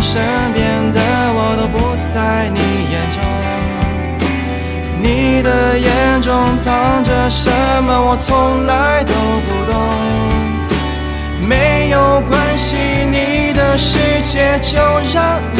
身边的我都不在你眼中。你的眼中藏着什么，我从来都不懂。没有关系，你的世界就让你